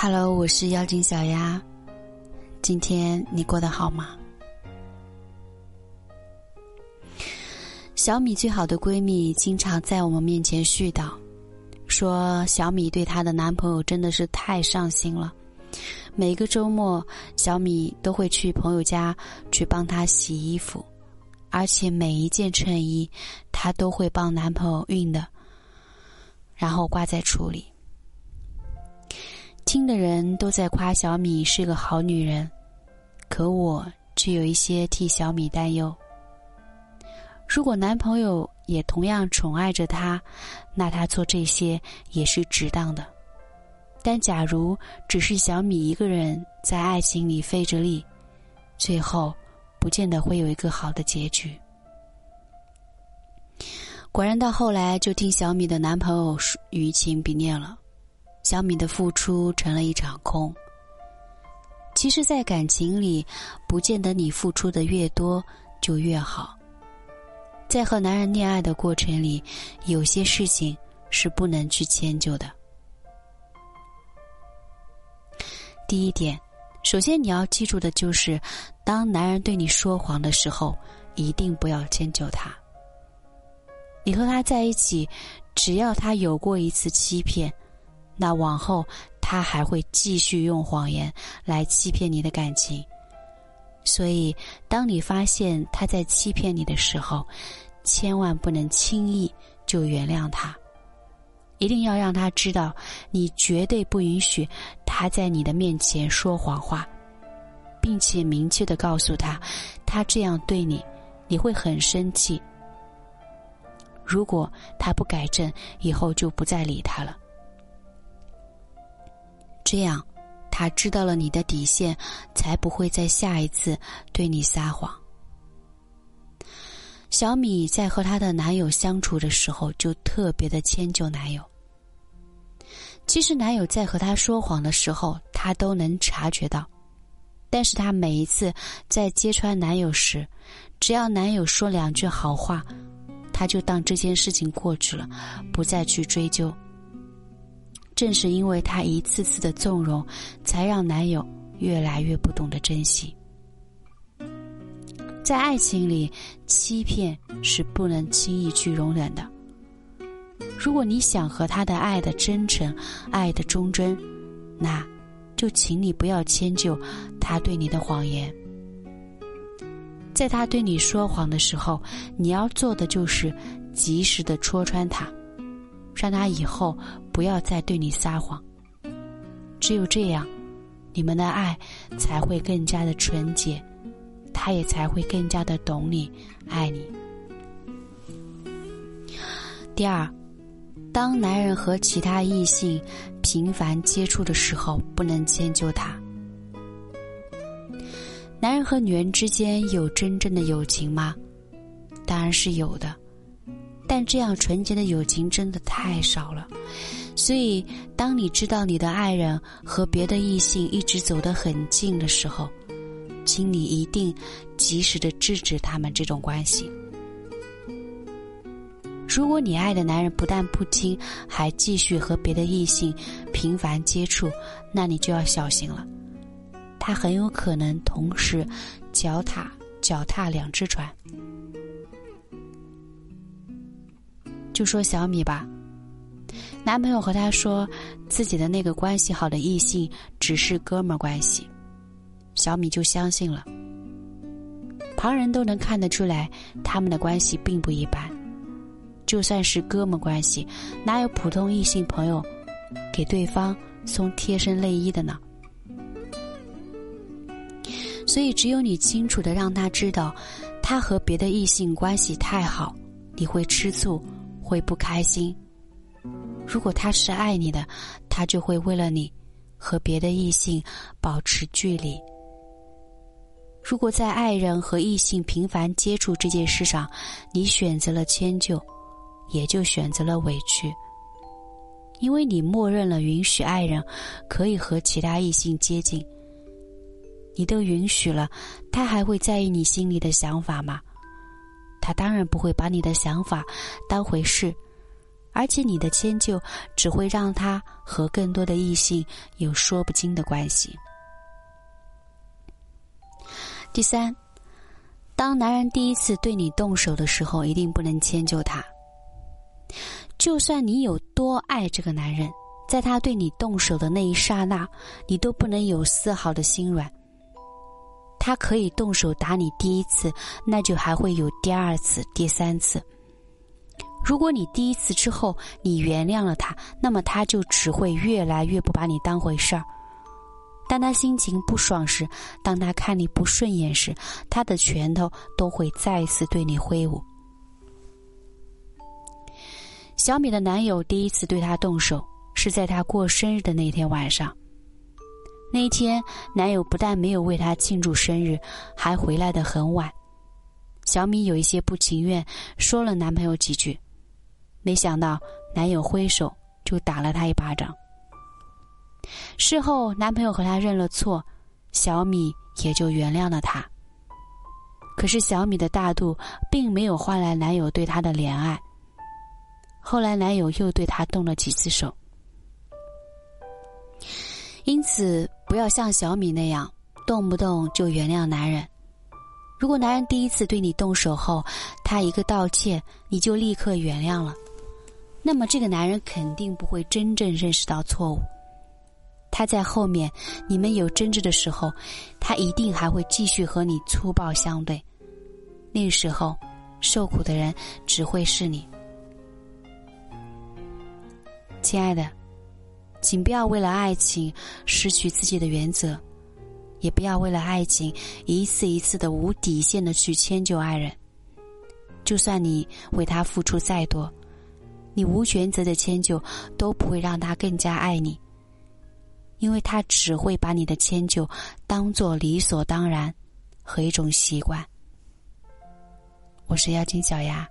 Hello，我是妖精小丫。今天你过得好吗？小米最好的闺蜜经常在我们面前絮叨，说小米对她的男朋友真的是太上心了。每个周末，小米都会去朋友家去帮他洗衣服，而且每一件衬衣，她都会帮男朋友熨的，然后挂在橱里。听的人都在夸小米是个好女人，可我却有一些替小米担忧。如果男朋友也同样宠爱着她，那她做这些也是值当的。但假如只是小米一个人在爱情里费着力，最后不见得会有一个好的结局。果然，到后来就听小米的男朋友于情比恋了。小米的付出成了一场空。其实，在感情里，不见得你付出的越多就越好。在和男人恋爱的过程里，有些事情是不能去迁就的。第一点，首先你要记住的就是，当男人对你说谎的时候，一定不要迁就他。你和他在一起，只要他有过一次欺骗。那往后，他还会继续用谎言来欺骗你的感情。所以，当你发现他在欺骗你的时候，千万不能轻易就原谅他，一定要让他知道，你绝对不允许他在你的面前说谎话，并且明确的告诉他，他这样对你，你会很生气。如果他不改正，以后就不再理他了。这样，他知道了你的底线，才不会在下一次对你撒谎。小米在和她的男友相处的时候，就特别的迁就男友。其实，男友在和她说谎的时候，她都能察觉到，但是她每一次在揭穿男友时，只要男友说两句好话，她就当这件事情过去了，不再去追究。正是因为她一次次的纵容，才让男友越来越不懂得珍惜。在爱情里，欺骗是不能轻易去容忍的。如果你想和他的爱的真诚、爱的忠贞，那，就请你不要迁就他对你的谎言。在他对你说谎的时候，你要做的就是及时的戳穿他。让他以后不要再对你撒谎。只有这样，你们的爱才会更加的纯洁，他也才会更加的懂你、爱你。第二，当男人和其他异性频繁接触的时候，不能迁就他。男人和女人之间有真正的友情吗？当然是有的。但这样纯洁的友情真的太少了，所以当你知道你的爱人和别的异性一直走得很近的时候，请你一定及时的制止他们这种关系。如果你爱的男人不但不听，还继续和别的异性频繁接触，那你就要小心了，他很有可能同时脚踏脚踏两只船。就说小米吧，男朋友和她说自己的那个关系好的异性只是哥们关系，小米就相信了。旁人都能看得出来，他们的关系并不一般。就算是哥们关系，哪有普通异性朋友给对方送贴身内衣的呢？所以，只有你清楚的让他知道，他和别的异性关系太好，你会吃醋。会不开心。如果他是爱你的，他就会为了你和别的异性保持距离。如果在爱人和异性频繁接触这件事上，你选择了迁就，也就选择了委屈，因为你默认了允许爱人可以和其他异性接近。你都允许了，他还会在意你心里的想法吗？他当然不会把你的想法当回事，而且你的迁就只会让他和更多的异性有说不清的关系。第三，当男人第一次对你动手的时候，一定不能迁就他。就算你有多爱这个男人，在他对你动手的那一刹那，你都不能有丝毫的心软。他可以动手打你第一次，那就还会有第二次、第三次。如果你第一次之后你原谅了他，那么他就只会越来越不把你当回事儿。当他心情不爽时，当他看你不顺眼时，他的拳头都会再次对你挥舞。小米的男友第一次对她动手是在她过生日的那天晚上。那一天，男友不但没有为她庆祝生日，还回来的很晚。小米有一些不情愿，说了男朋友几句，没想到男友挥手就打了她一巴掌。事后，男朋友和她认了错，小米也就原谅了他。可是，小米的大度并没有换来男友对她的怜爱。后来，男友又对她动了几次手。因此，不要像小米那样动不动就原谅男人。如果男人第一次对你动手后，他一个道歉你就立刻原谅了，那么这个男人肯定不会真正认识到错误。他在后面，你们有争执的时候，他一定还会继续和你粗暴相对。那个时候，受苦的人只会是你。亲爱的，请不要为了爱情失去自己的原则，也不要为了爱情一次一次的无底线的去迁就爱人。就算你为他付出再多，你无原则的迁就都不会让他更加爱你。因为他只会把你的迁就当做理所当然和一种习惯。我是妖精小牙。